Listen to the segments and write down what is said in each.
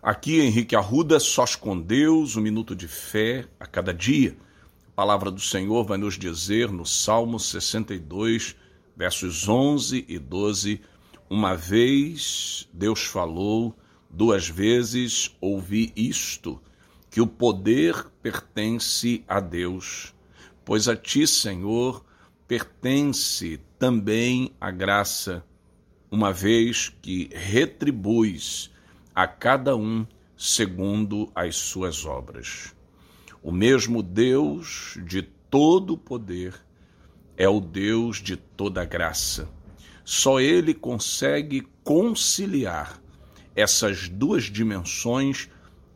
Aqui Henrique Arruda, sós com Deus, um minuto de fé a cada dia. A palavra do Senhor vai nos dizer no Salmo 62, versos 11 e 12: Uma vez Deus falou, duas vezes ouvi isto, que o poder pertence a Deus, pois a ti, Senhor, pertence também a graça, uma vez que retribuis a cada um segundo as suas obras. O mesmo Deus de todo poder é o Deus de toda graça. Só Ele consegue conciliar essas duas dimensões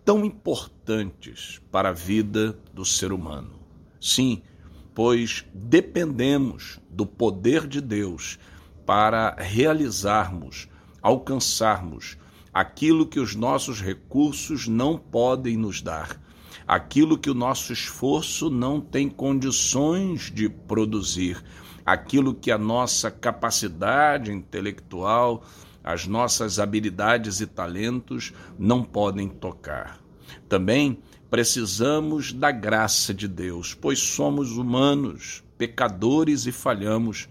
tão importantes para a vida do ser humano. Sim, pois dependemos do poder de Deus para realizarmos, alcançarmos aquilo que os nossos recursos não podem nos dar, aquilo que o nosso esforço não tem condições de produzir, aquilo que a nossa capacidade intelectual, as nossas habilidades e talentos não podem tocar. Também precisamos da graça de Deus, pois somos humanos, pecadores e falhamos,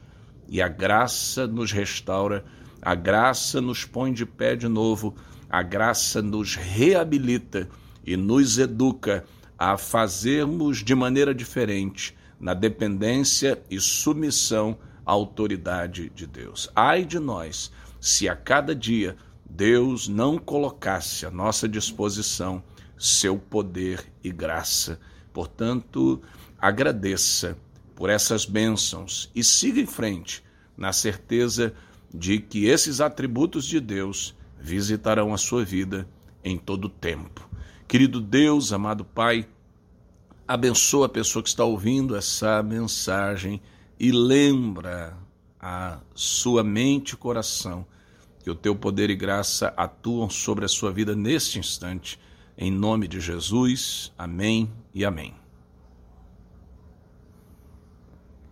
e a graça nos restaura a graça nos põe de pé de novo, a graça nos reabilita e nos educa a fazermos de maneira diferente, na dependência e submissão à autoridade de Deus. Ai de nós, se a cada dia Deus não colocasse à nossa disposição seu poder e graça. Portanto, agradeça por essas bênçãos e siga em frente, na certeza de que esses atributos de Deus visitarão a sua vida em todo o tempo. Querido Deus, amado Pai, abençoa a pessoa que está ouvindo essa mensagem e lembra a sua mente e coração que o teu poder e graça atuam sobre a sua vida neste instante. Em nome de Jesus, amém e amém.